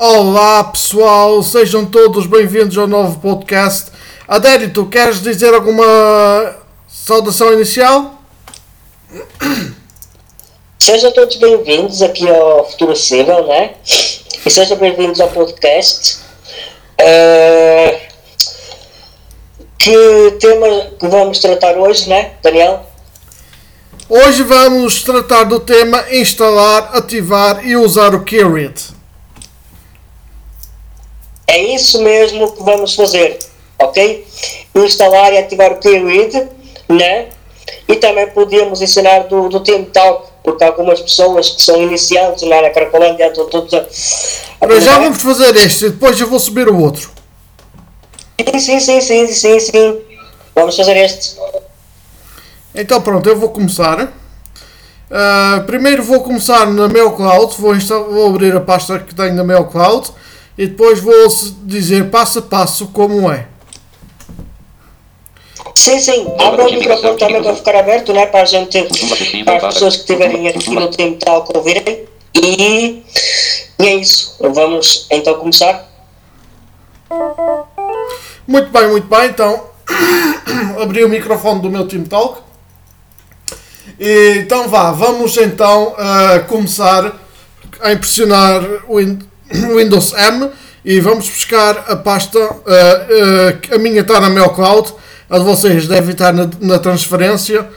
Olá pessoal, sejam todos bem-vindos ao novo podcast. Adérito, queres dizer alguma saudação inicial? Sejam todos bem-vindos aqui ao Futuro Cível, né? E sejam bem-vindos ao podcast. Uh, que tema que vamos tratar hoje, né, Daniel? Hoje vamos tratar do tema instalar, ativar e usar o Kirit. É isso mesmo que vamos fazer, ok? Instalar e ativar o Keyword, né? E também podíamos ensinar do, do Team Talk, porque algumas pessoas que são iniciantes né, na Cracolândia, todos a, Mas já vamos fazer este, e depois eu vou subir o outro. Sim, sim, sim, sim, sim. Vamos fazer este. Então pronto, eu vou começar. Uh, primeiro vou começar na Cloud, vou, vou abrir a pasta que tenho na Cloud e depois vou dizer passo a passo como é. Sim, sim, abra o microfone também para ficar aberto, né, para a gente, para as pessoas que estiverem aqui no tempo tal que ouvirem. E, e é isso, vamos então começar. Muito bem, muito bem, então abri o microfone do meu Team Talk. E, então vá, vamos então uh, começar a impressionar o Windows M e vamos buscar a pasta. Uh, uh, a minha está na meu cloud, a de vocês deve estar na, na, transferência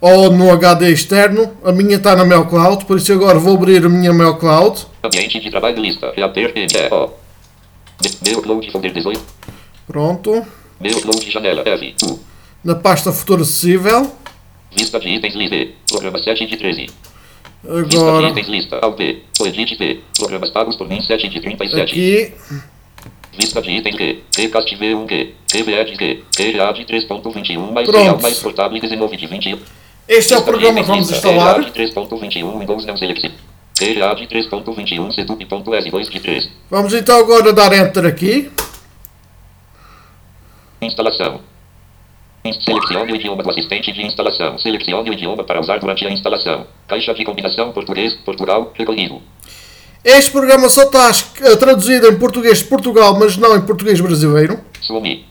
ou no HD externo. A minha está na meu cloud, por isso agora vou abrir a minha meu cloud. Ambiente de trabalho lista. Reaper PDO. Meu cloud folder 18. Pronto. Janela F. Na pasta futuro acessível. De itens. Programa 7 de 13. Agora. Lista de lista. O edit V. Programas pagos por mim 7 de 37. Aqui. Vista de itens Q. Qcast V1 Q. QVE Q. QA de 3.21 mais real mais portável 19 de 20. Este é o programa que vamos instalar. QA de 3.21 Windows não selecione. QA de 3.21 setup.s2 de 3. Vamos então agora dar Enter aqui. Instalação. Selecione o idioma do assistente de instalação. Selecione o idioma para usar durante a instalação. Caixa de combinação português, Portugal, recolhido. Este programa só está eh, traduzido em português de Portugal, mas não em português brasileiro. Sumi.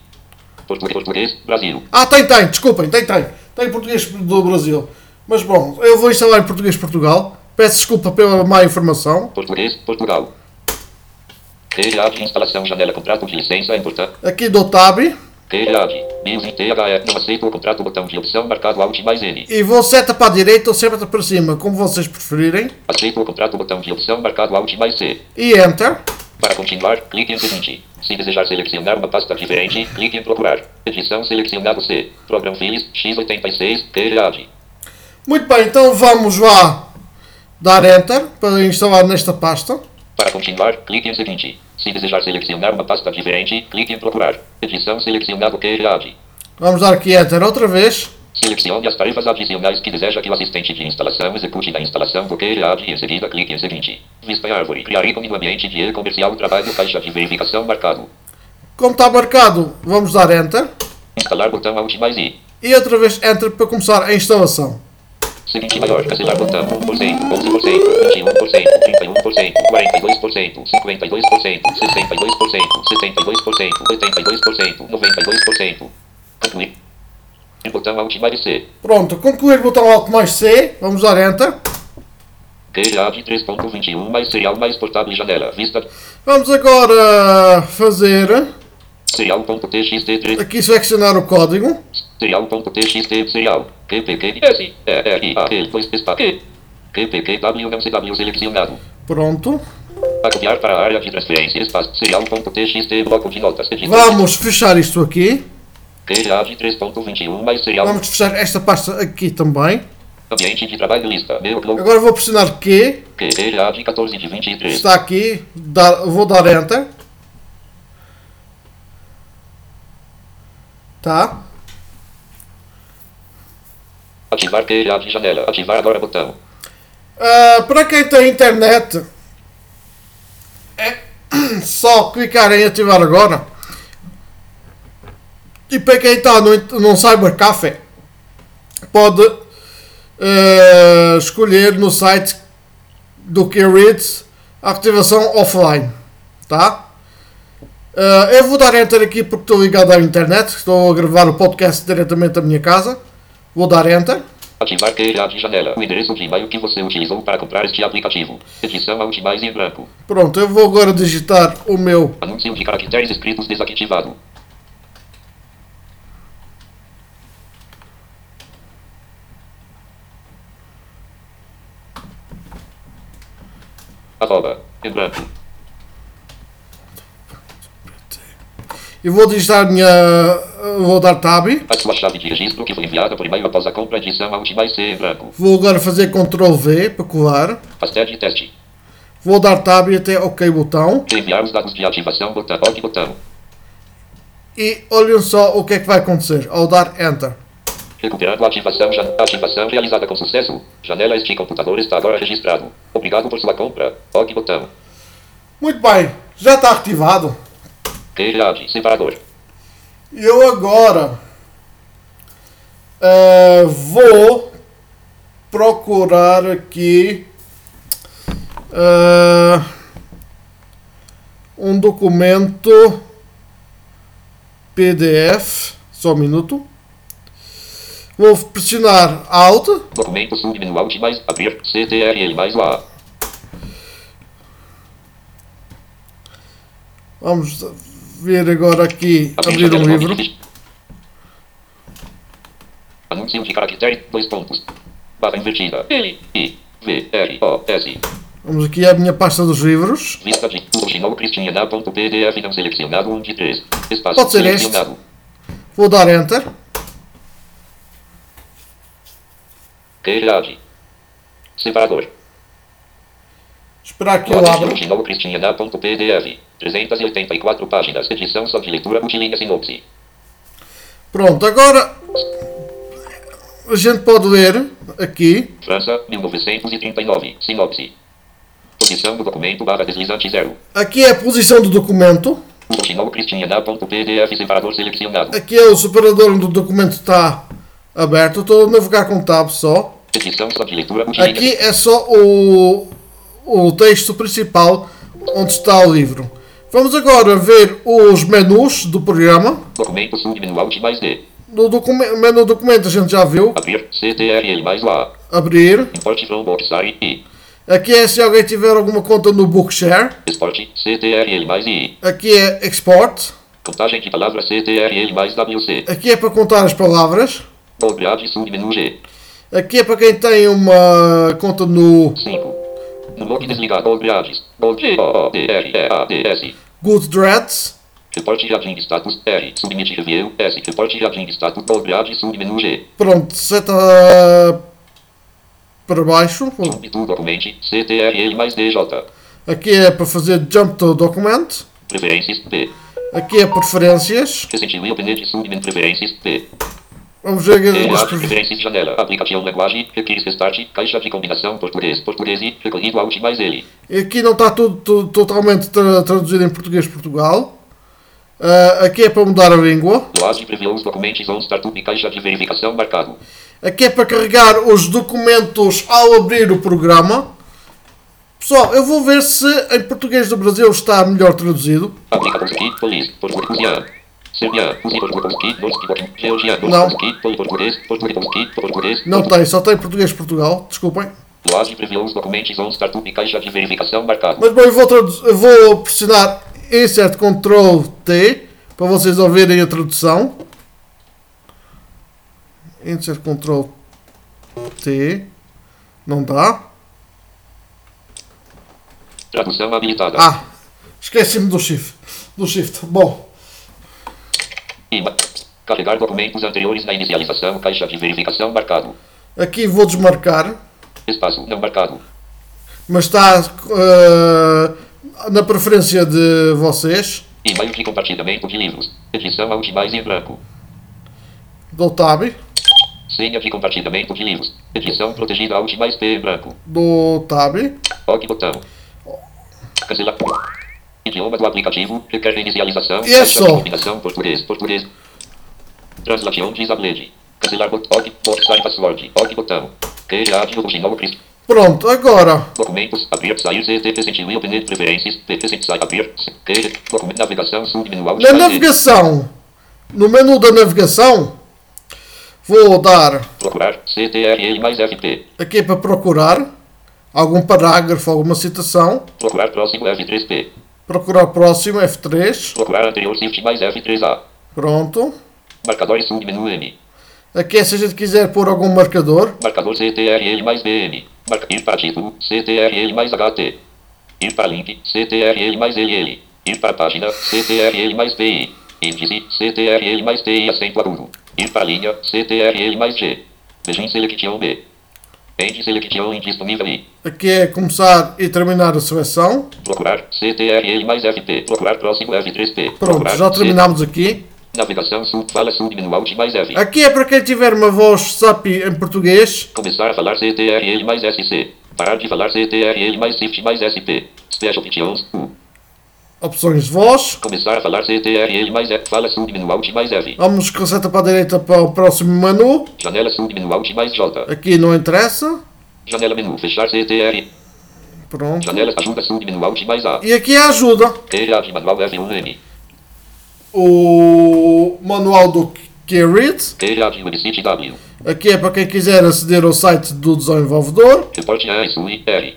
Português, português, Brasil. Ah, tem, tem, desculpem, tem, tem. Tem português do Brasil. Mas bom, eu vou instalar em português de Portugal. Peço desculpa pela má informação. Português, Portugal. Regra de instalação, janela, contrato de licença, importante. Aqui do Tab. Grade. News em THE. Não aceito o contrato. Botão de opção marcado Alt mais N. E vou seta para a direita ou seta para cima, como vocês preferirem. Aceito o contrato. Botão de opção marcado Alt mais C. E Enter. Para continuar, clique em seguinte. Se desejar selecionar uma pasta diferente, clique em procurar. Edição selecionado C. Program Files x86 Grade. Muito bem, então vamos lá dar Enter para instalar nesta pasta. Para continuar, clique em seguinte. Se desejar selecionar uma pasta diferente, clique em procurar. Edição selecionado QRAD. Vamos dar aqui Enter outra vez. Selecione as tarefas adicionais que deseja que o assistente de instalação execute na instalação do QRAD e em seguida clique em seguinte. Vista árvore. Criar ícone no ambiente de e-comercial trabalho caixa de verificação marcado. Como está marcado, vamos dar Enter. Instalar botão Alt mais I. E outra vez Enter para começar a instalação. Seguinte maior, cancelar botão 1%, 11%, 21%, 31%, 42%, 52%, 62%, 72%, 82%, 92%, Concluir. Botão Alt mais C. Pronto, concluir botão Alt mais C. Vamos dar Enter. QA de 3.21 mais serial mais portável janela. Vista. Vamos agora fazer. Serial.txt3. Aqui selecionar o código. Serial.txt serial. QPQS. R A L 2 Q. QPQW não CW selecionado. Pronto. Para copiar para a área de transferência espaço serial.txt bloco de notas. Vamos fechar isto aqui. QA de 3.21 mais serial. Vamos fechar esta pasta aqui também. Ambiente de trabalho lista. Agora vou pressionar Q. QA de 14 de 23. Está aqui. Dar, vou dar Enter. Tá. Ativar QA de janela. Ativar agora botão. Uh, para quem tem internet, é só clicar em ativar agora. E para quem está no, no Cybercafé, pode uh, escolher no site do Keyreads a ativação offline. tá? Ah, eu vou dar enter aqui porque estou ligado à internet, estou a gravar o podcast diretamente da minha casa. Vou dar enter. Ativar QA de janela. O endereço de e-mail que você utilizou para comprar este aplicativo. Edição Alt mais em branco. Pronto, eu vou agora digitar o meu Anúncio de caracteres escritos desativado. Arroba. Em branco. E vou digitar minha. Vou dar tab. A sua chave de registro que foi enviada por e-mail após a compra. Alt mais C em branco. Vou agora fazer Ctrl V para colar. Hashtag teste. Vou dar tab e até OK botão. Enviar os dados de ativação. Botão. OK botão. E olhem só o que é que vai acontecer ao dar enter. Recuperando a ativação, ativação realizada com sucesso. Janela este computador está agora registrado. Obrigado por sua compra. OK botão. Muito bem, já está ativado. Queirade, separador. Eu agora eh, vou procurar aqui eh, um documento PDF. Só um minuto. Vou pressionar Alt. Documento submenu Alt mais abrir CTRL mais lá. Vamos ver agora aqui abrir um livro. Anúncio de caractere, dois pontos. Barra invertida. L, I, V, R, O, S. Vamos aqui à minha pasta dos livros. Vista de não selecionado 1 de 3. Espaço Pode ser este. Vou dar Enter. Queirade. Separador. Esperar que Código abra. cristiana.pdf. 384 páginas. Edição só de leitura multilínea sinopse. Pronto, agora a gente pode ler aqui. França, 1939. Sinopse. Posição do documento barra deslizante zero. Aqui é a posição do documento. Separador selecionado. Aqui é o separador onde o documento está aberto. Estou a navegar com tab só. Edição só de leitura multilínea. Aqui é só o, o texto principal onde está o livro. Vamos agora ver os menus do programa. Documento submenu Alt mais D. No docume- menu documento a gente já viu. Abrir CTRL mais lá. Abrir. Import from Boxar I. Aqui é se alguém tiver alguma conta no Bookshare. Export CTRL mais I. Aqui é Export. Contagem de palavras CTRL mais WC. Aqui é para contar as palavras. Grade submenu G. Aqui é para quem tem uma conta no 5. No log desligado grades. G O O D R E A D S. Goodreads. Report jardim status R. Submit review S. Report jardim status grade submenu G. Pronto, seta para baixo. Jump to document CTRL mais DJ. Aqui é para fazer Jump to Document. Preferências P. Aqui é Preferências. Recently opened submenu preferências P. Vamos ver aqui as preferências janela, aplicação linguagem, requires restart, caixa de combinação português, português e recorrido Alt mais ele. Aqui não está tudo, tudo totalmente tra- traduzido em português Portugal. Ah, aqui é para mudar a língua. Preview os documentos on startup caixa de verificação marcado. Aqui é para carregar os documentos ao abrir o programa. Pessoal, eu vou ver se em português do Brasil está melhor traduzido. Aplicação aqui, polis, português, Não. Não tem, só tem português Portugal. Desculpem. Load preview os documentos on startup caixa de verificação marcado. Mas bom, eu vou, eu vou pressionar Insert Ctrl T para vocês ouvirem a tradução. Insert Ctrl T. Não dá. Tradução habilitada. Ah, esqueci-me do shift. Do shift. Bom, Ima. Carregar documentos anteriores na inicialização, caixa de verificação marcado. aqui vou desmarcar. Espaço não marcado. Mas está eh, na preferência de vocês. E-mail de compartilhamento de livros. Edição Alt mais em branco. Dou tab. Senha de compartilhamento de livros. Edição protegida Alt mais P em branco. Dou tab. OK botão. Cancelar. Idioma do aplicativo. Requer inicialização. E é só. combinação português. Português. Translation disabled. Cancelar botão. OK. Boxar password. OK botão. Criar original Cristo. Pronto, agora Documentos, abrir, sair, CTP, sentir, opener, preferências, PP, sentir, abrir, que, documento, navegação, submenu, alt, na navegação, no menu da navegação, vou dar Procurar, CTRL mais FP. aqui para procurar algum parágrafo, alguma citação. Procurar próximo F3P. Procurar próximo F3. Procurar anterior Shift mais F3A. Pronto. Marcadores submenu M. Aqui é se a gente quiser pôr algum marcador. Marcador CTRL mais BM. Marca, ir para título, CTRL mais HT. Ir para link, CTRL mais LL. Ir para página, CTRL mais PI. Índice, CTRL mais TI acento agudo. Ir para linha, CTRL mais G. Begin selection B. End selection indisponível. Aqui é começar e terminar a seleção. Procurar, CTRL mais FP. Procurar próximo F3P. Pronto, já terminamos aqui. Navegação sub, fala submenu alt mais F. Aqui é para quem tiver uma voz SAP em português. Começar a falar CTRL mais SC. Parar de falar CTRL mais Shift mais SP. Special Options U. Opções de voz. Começar a falar CTRL mais F. Fala submenu Alt mais F. Vamos com a seta para a direita para o próximo menu. Janela submenu Alt mais J. Aqui não interessa. Janela menu. Fechar CTR. Pronto. Janela ajuda submenu Alt mais A. E aqui é a ajuda. De manual F1M. O manual do Keyrith. Queira de website W. Aqui é para quem quiser aceder ao site do desenvolvedor. Reporte a SUI R.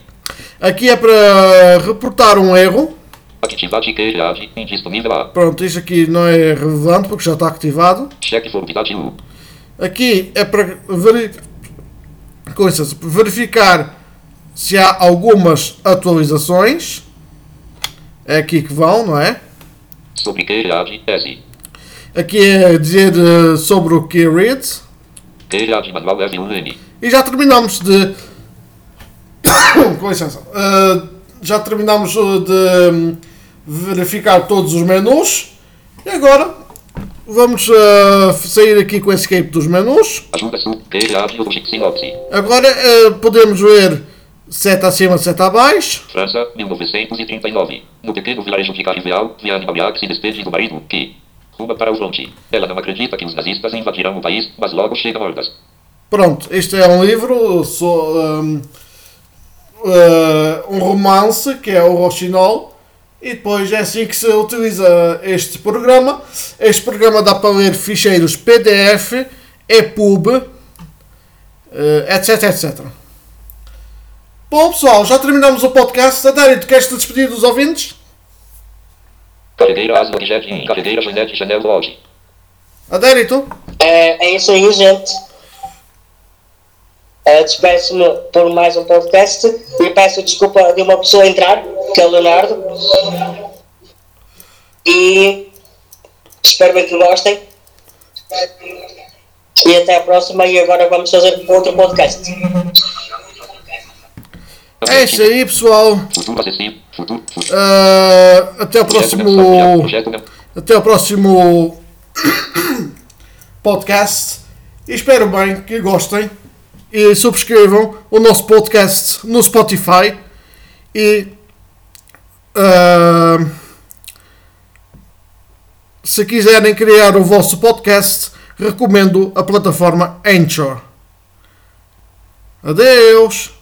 Aqui é para reportar um erro. Atividade queira de indisponível A. Pronto, isto aqui não é relevante porque já está ativado. Cheque U. Aqui é para veri... coisas, verificar se há algumas atualizações. É aqui que vão, não é? Sobre S. Aqui é dizer eh, sobre o. Queira de manual F1M. E já terminamos de. Com licença. Uh, já terminamos uh, de hum, verificar todos os menus. E agora vamos uh, sair aqui com o escape dos menus. Agora uh, podemos ver seta acima, seta abaixo. França, 1939. No pequeno vilarejo de Carriveal, Viane Babiac se despede do marido, que ruma para o fronte. Ela não acredita que os nazistas invadirão o país, mas logo chegam hordas. Pronto, este é um livro, so- um, uh, um romance que é o Rochinol. E depois é assim que se utiliza este programa. Este programa dá para ler ficheiros PDF, EPUB, uh, etc, etc. Bom pessoal, já terminamos o podcast. Adério, tu queres te despedir dos ouvintes? Carregueira Asma Jet In. Carregueira Janete Chanel Lodge. Adério, tu? É, é isso aí, gente. Despeço-me por mais um podcast e peço desculpa de uma pessoa entrar, que é o Leonardo. E espero bem que gostem. E até a próxima. E agora vamos fazer outro podcast. É isso aí pessoal. Uh, até o próximo. Até o próximo podcast. E espero bem que gostem e subscrevam o nosso podcast no Spotify. E ah, se quiserem criar o vosso podcast, recomendo a plataforma Anchor. Adeus!